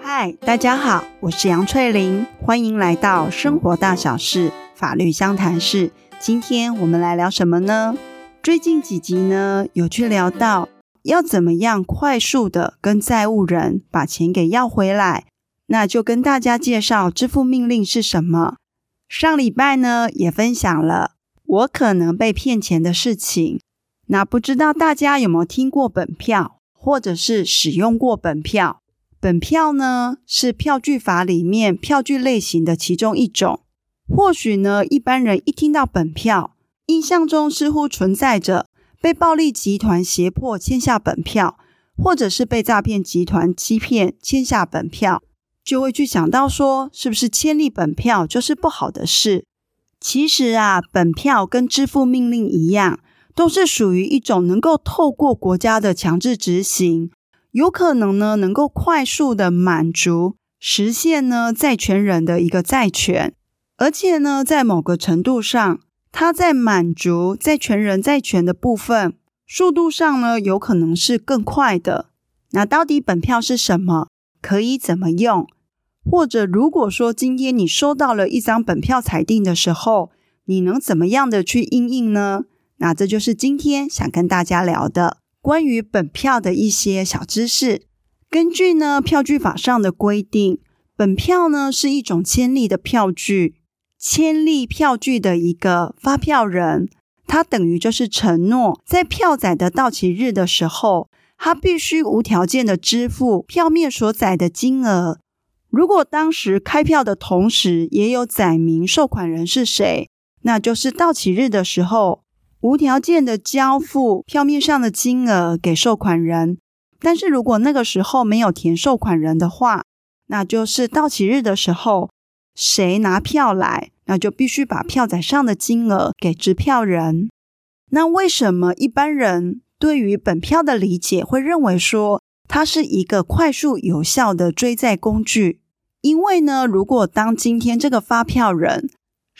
嗨，大家好，我是杨翠玲，欢迎来到生活大小事法律相谈室。今天我们来聊什么呢？最近几集呢，有去聊到要怎么样快速的跟债务人把钱给要回来，那就跟大家介绍支付命令是什么。上礼拜呢，也分享了我可能被骗钱的事情。那不知道大家有没有听过本票，或者是使用过本票？本票呢，是票据法里面票据类型的其中一种。或许呢，一般人一听到本票，印象中似乎存在着被暴力集团胁迫签下本票，或者是被诈骗集团欺骗签下本票。就会去想到说，是不是签立本票就是不好的事？其实啊，本票跟支付命令一样，都是属于一种能够透过国家的强制执行，有可能呢能够快速的满足实现呢债权人的一个债权，而且呢在某个程度上，它在满足债权人债权的部分速度上呢有可能是更快的。那到底本票是什么？可以怎么用？或者如果说今天你收到了一张本票裁定的时候，你能怎么样的去应应呢？那这就是今天想跟大家聊的关于本票的一些小知识。根据呢票据法上的规定，本票呢是一种签立的票据，签立票据的一个发票人，他等于就是承诺在票载的到期日的时候。他必须无条件的支付票面所载的金额。如果当时开票的同时也有载明受款人是谁，那就是到期日的时候无条件的交付票面上的金额给受款人。但是如果那个时候没有填受款人的话，那就是到期日的时候谁拿票来，那就必须把票载上的金额给支票人。那为什么一般人对于本票的理解，会认为说它是一个快速有效的追债工具。因为呢，如果当今天这个发票人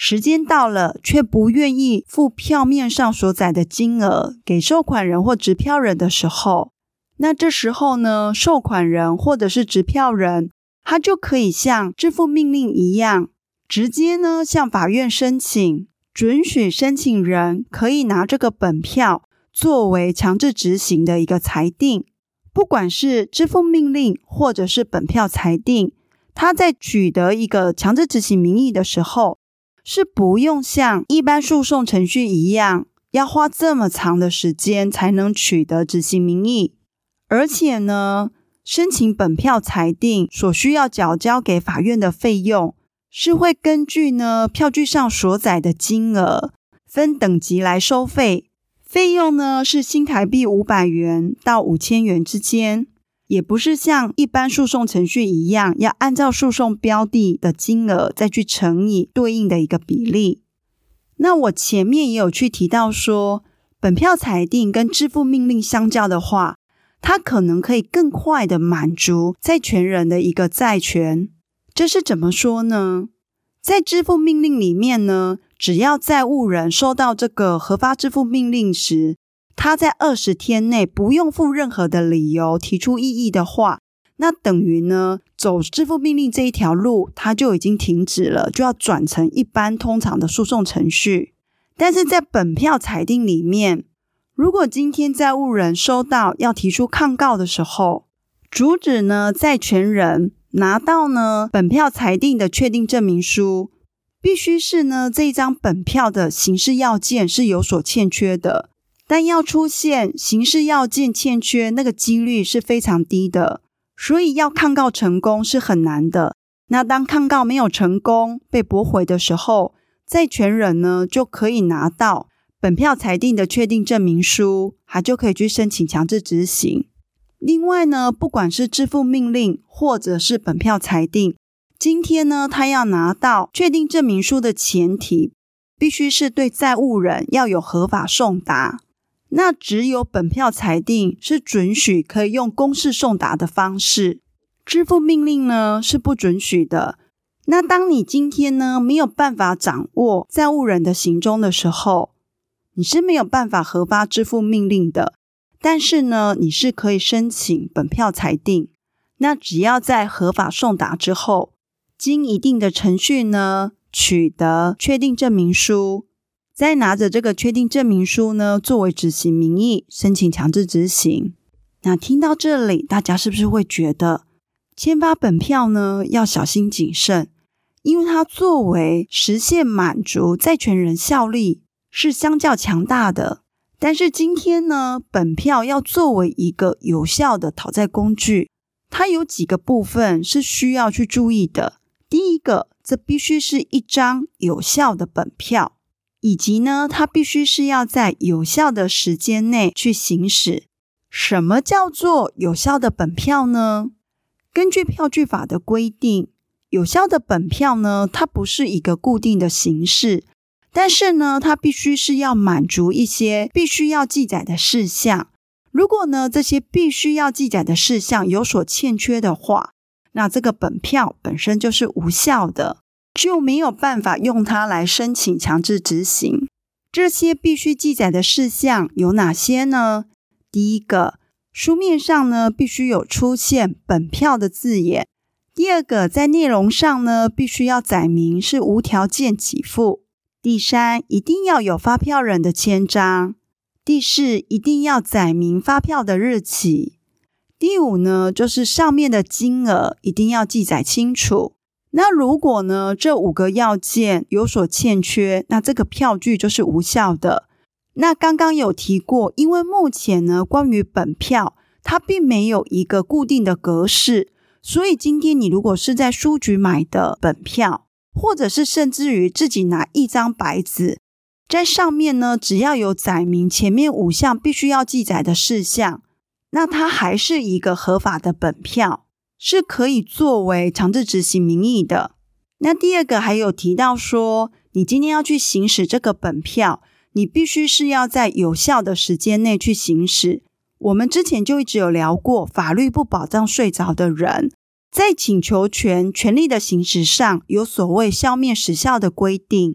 时间到了，却不愿意付票面上所载的金额给收款人或执票人的时候，那这时候呢，收款人或者是执票人，他就可以像支付命令一样，直接呢向法院申请，准许申请人可以拿这个本票。作为强制执行的一个裁定，不管是支付命令或者是本票裁定，他在取得一个强制执行名义的时候，是不用像一般诉讼程序一样，要花这么长的时间才能取得执行名义。而且呢，申请本票裁定所需要缴交给法院的费用，是会根据呢票据上所载的金额分等级来收费。费用呢是新台币五百元到五千元之间，也不是像一般诉讼程序一样，要按照诉讼标的的金额再去乘以对应的一个比例。那我前面也有去提到说，本票裁定跟支付命令相较的话，它可能可以更快的满足债权人的一个债权。这是怎么说呢？在支付命令里面呢，只要债务人收到这个核发支付命令时，他在二十天内不用付任何的理由提出异议的话，那等于呢，走支付命令这一条路，他就已经停止了，就要转成一般通常的诉讼程序。但是在本票裁定里面，如果今天债务人收到要提出抗告的时候，主旨呢，债权人拿到呢本票裁定的确定证明书。必须是呢，这一张本票的形式要件是有所欠缺的，但要出现形式要件欠缺，那个几率是非常低的，所以要抗告成功是很难的。那当抗告没有成功被驳回的时候，债权人呢就可以拿到本票裁定的确定证明书，他就可以去申请强制执行。另外呢，不管是支付命令或者是本票裁定。今天呢，他要拿到确定证明书的前提，必须是对债务人要有合法送达。那只有本票裁定是准许可以用公示送达的方式，支付命令呢是不准许的。那当你今天呢没有办法掌握债务人的行踪的时候，你是没有办法核发支付命令的。但是呢，你是可以申请本票裁定。那只要在合法送达之后，经一定的程序呢，取得确定证明书，再拿着这个确定证明书呢，作为执行名义申请强制执行。那听到这里，大家是不是会觉得签发本票呢，要小心谨慎？因为它作为实现满足债权人效力是相较强大的，但是今天呢，本票要作为一个有效的讨债工具，它有几个部分是需要去注意的。第一个，这必须是一张有效的本票，以及呢，它必须是要在有效的时间内去行使。什么叫做有效的本票呢？根据票据法的规定。有效的本票呢，它不是一个固定的形式，但是呢，它必须是要满足一些必须要记载的事项。如果呢，这些必须要记载的事项有所欠缺的话，那这个本票本身就是无效的，就没有办法用它来申请强制执行。这些必须记载的事项有哪些呢？第一个，书面上呢，必须有出现本票的字眼。第二个，在内容上呢，必须要载明是无条件给付。第三，一定要有发票人的签章。第四，一定要载明发票的日期。第五呢，就是上面的金额一定要记载清楚。那如果呢，这五个要件有所欠缺，那这个票据就是无效的。那刚刚有提过，因为目前呢，关于本票，它并没有一个固定的格式。所以今天你如果是在书局买的本票，或者是甚至于自己拿一张白纸，在上面呢，只要有载明前面五项必须要记载的事项，那它还是一个合法的本票，是可以作为强制执行名义的。那第二个还有提到说，你今天要去行使这个本票，你必须是要在有效的时间内去行使。我们之前就一直有聊过，法律不保障睡着的人，在请求权权利的行使上有所谓消灭时效的规定。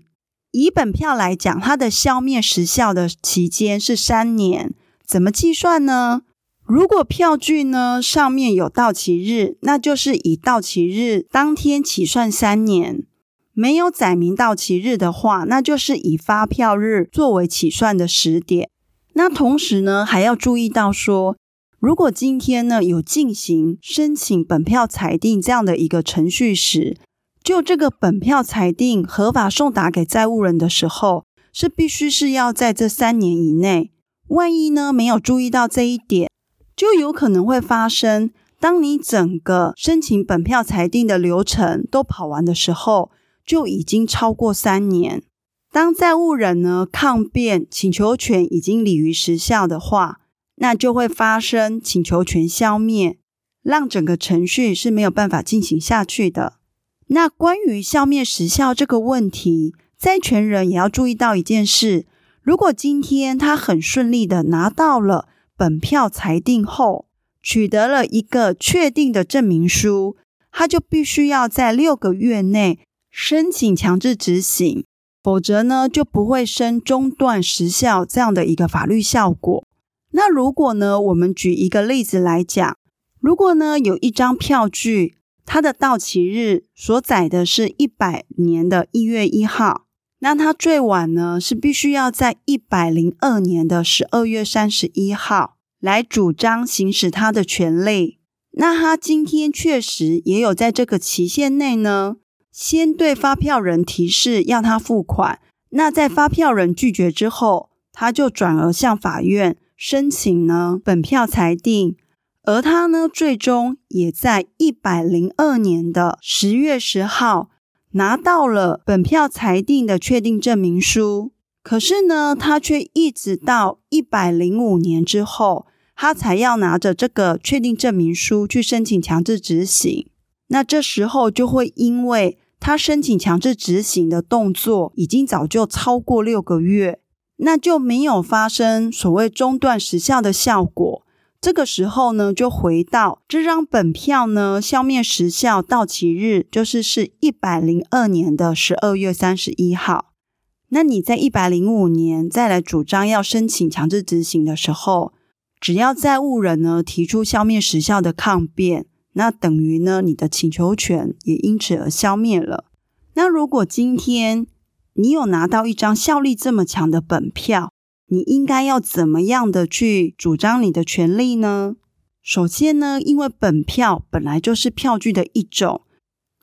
以本票来讲，它的消灭时效的期间是三年，怎么计算呢？如果票据呢上面有到期日，那就是以到期日当天起算三年；没有载明到期日的话，那就是以发票日作为起算的时点。那同时呢，还要注意到说，如果今天呢有进行申请本票裁定这样的一个程序时，就这个本票裁定合法送达给债务人的时候，是必须是要在这三年以内。万一呢没有注意到这一点，就有可能会发生，当你整个申请本票裁定的流程都跑完的时候，就已经超过三年。当债务人呢抗辩请求权已经履于时效的话，那就会发生请求权消灭，让整个程序是没有办法进行下去的。那关于消灭时效这个问题，债权人也要注意到一件事：如果今天他很顺利的拿到了本票裁定后，取得了一个确定的证明书，他就必须要在六个月内申请强制执行。否则呢，就不会生中断时效这样的一个法律效果。那如果呢，我们举一个例子来讲，如果呢有一张票据，它的到期日所载的是一百年的一月一号，那它最晚呢是必须要在一百零二年的十二月三十一号来主张行使它的权利。那他今天确实也有在这个期限内呢。先对发票人提示要他付款，那在发票人拒绝之后，他就转而向法院申请呢本票裁定，而他呢最终也在一百零二年的十月十号拿到了本票裁定的确定证明书，可是呢他却一直到一百零五年之后，他才要拿着这个确定证明书去申请强制执行，那这时候就会因为。他申请强制执行的动作已经早就超过六个月，那就没有发生所谓中断时效的效果。这个时候呢，就回到这张本票呢消灭时效到期日，就是是一百零二年的十二月三十一号。那你在一百零五年再来主张要申请强制执行的时候，只要债务人呢提出消灭时效的抗辩，那等于呢，你的请求权也因此而消灭了。那如果今天你有拿到一张效力这么强的本票，你应该要怎么样的去主张你的权利呢？首先呢，因为本票本来就是票据的一种，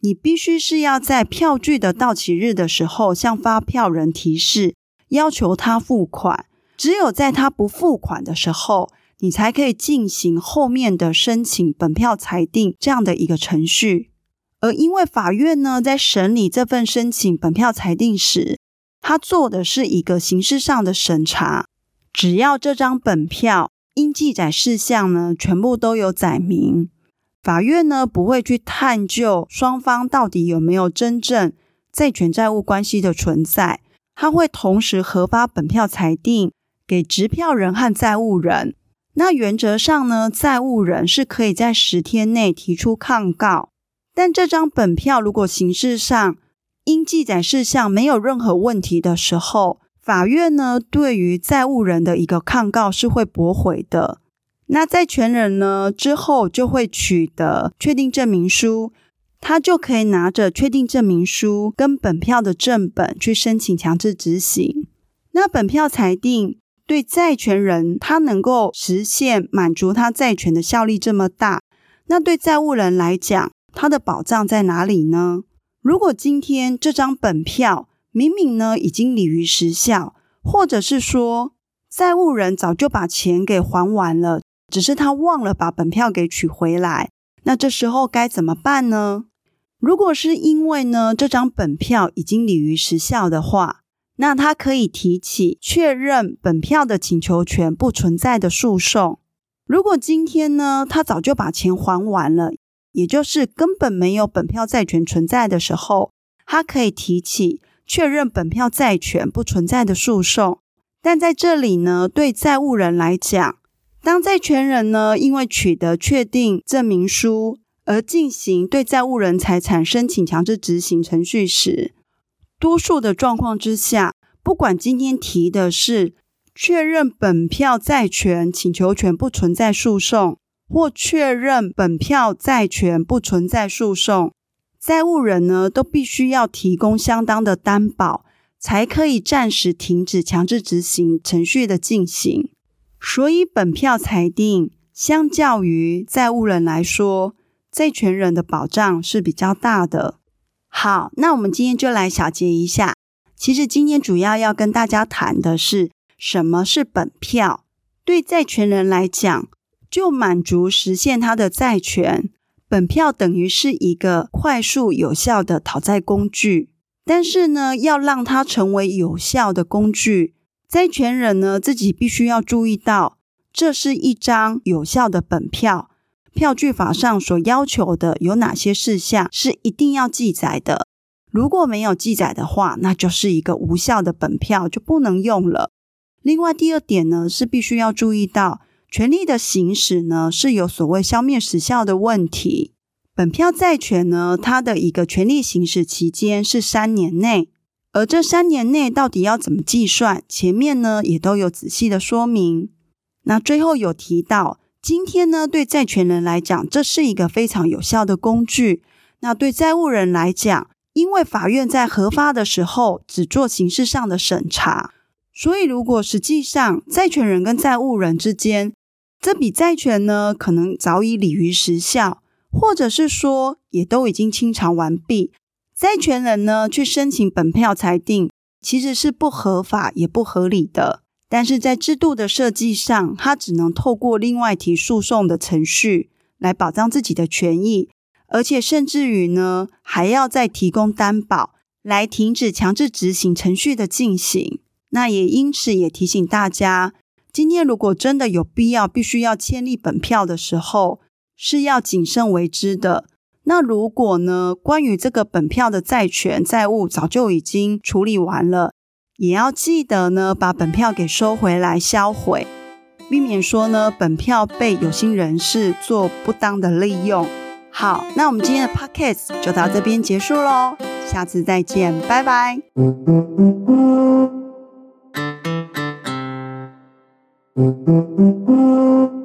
你必须是要在票据的到期日的时候向发票人提示，要求他付款。只有在他不付款的时候，你才可以进行后面的申请本票裁定这样的一个程序。而因为法院呢，在审理这份申请本票裁定时，他做的是一个形式上的审查，只要这张本票应记载事项呢，全部都有载明，法院呢不会去探究双方到底有没有真正债权债务关系的存在，他会同时核发本票裁定。给执票人和债务人，那原则上呢，债务人是可以在十天内提出抗告。但这张本票如果形式上因记载事项没有任何问题的时候，法院呢对于债务人的一个抗告是会驳回的。那债权人呢之后就会取得确定证明书，他就可以拿着确定证明书跟本票的正本去申请强制执行。那本票裁定。对债权人，他能够实现满足他债权的效力这么大，那对债务人来讲，他的保障在哪里呢？如果今天这张本票明明呢已经履于时效，或者是说债务人早就把钱给还完了，只是他忘了把本票给取回来，那这时候该怎么办呢？如果是因为呢这张本票已经履于时效的话，那他可以提起确认本票的请求权不存在的诉讼。如果今天呢，他早就把钱还完了，也就是根本没有本票债权存在的时候，他可以提起确认本票债权不存在的诉讼。但在这里呢，对债务人来讲，当债权人呢，因为取得确定证明书而进行对债务人财产申请强制执行程序时，多数的状况之下，不管今天提的是确认本票债权请求权不存在诉讼，或确认本票债权不存在诉讼，债务人呢都必须要提供相当的担保，才可以暂时停止强制执行程序的进行。所以，本票裁定相较于债务人来说，债权人的保障是比较大的。好，那我们今天就来小结一下。其实今天主要要跟大家谈的是什么是本票。对债权人来讲，就满足实现他的债权，本票等于是一个快速有效的讨债工具。但是呢，要让它成为有效的工具，债权人呢自己必须要注意到，这是一张有效的本票。票据法上所要求的有哪些事项是一定要记载的？如果没有记载的话，那就是一个无效的本票，就不能用了。另外，第二点呢，是必须要注意到权利的行使呢，是有所谓消灭时效的问题。本票债权呢，它的一个权利行使期间是三年内，而这三年内到底要怎么计算？前面呢也都有仔细的说明。那最后有提到。今天呢，对债权人来讲，这是一个非常有效的工具。那对债务人来讲，因为法院在核发的时候只做形式上的审查，所以如果实际上债权人跟债务人之间这笔债权呢，可能早已履于时效，或者是说也都已经清偿完毕，债权人呢去申请本票裁定，其实是不合法也不合理的。但是在制度的设计上，他只能透过另外提诉讼的程序来保障自己的权益，而且甚至于呢，还要再提供担保来停止强制执行程序的进行。那也因此也提醒大家，今天如果真的有必要必须要签立本票的时候，是要谨慎为之的。那如果呢，关于这个本票的债权债务早就已经处理完了。也要记得呢，把本票给收回来销毁，避免说呢，本票被有心人士做不当的利用。好，那我们今天的 podcast 就到这边结束喽，下次再见，拜拜。Thank you.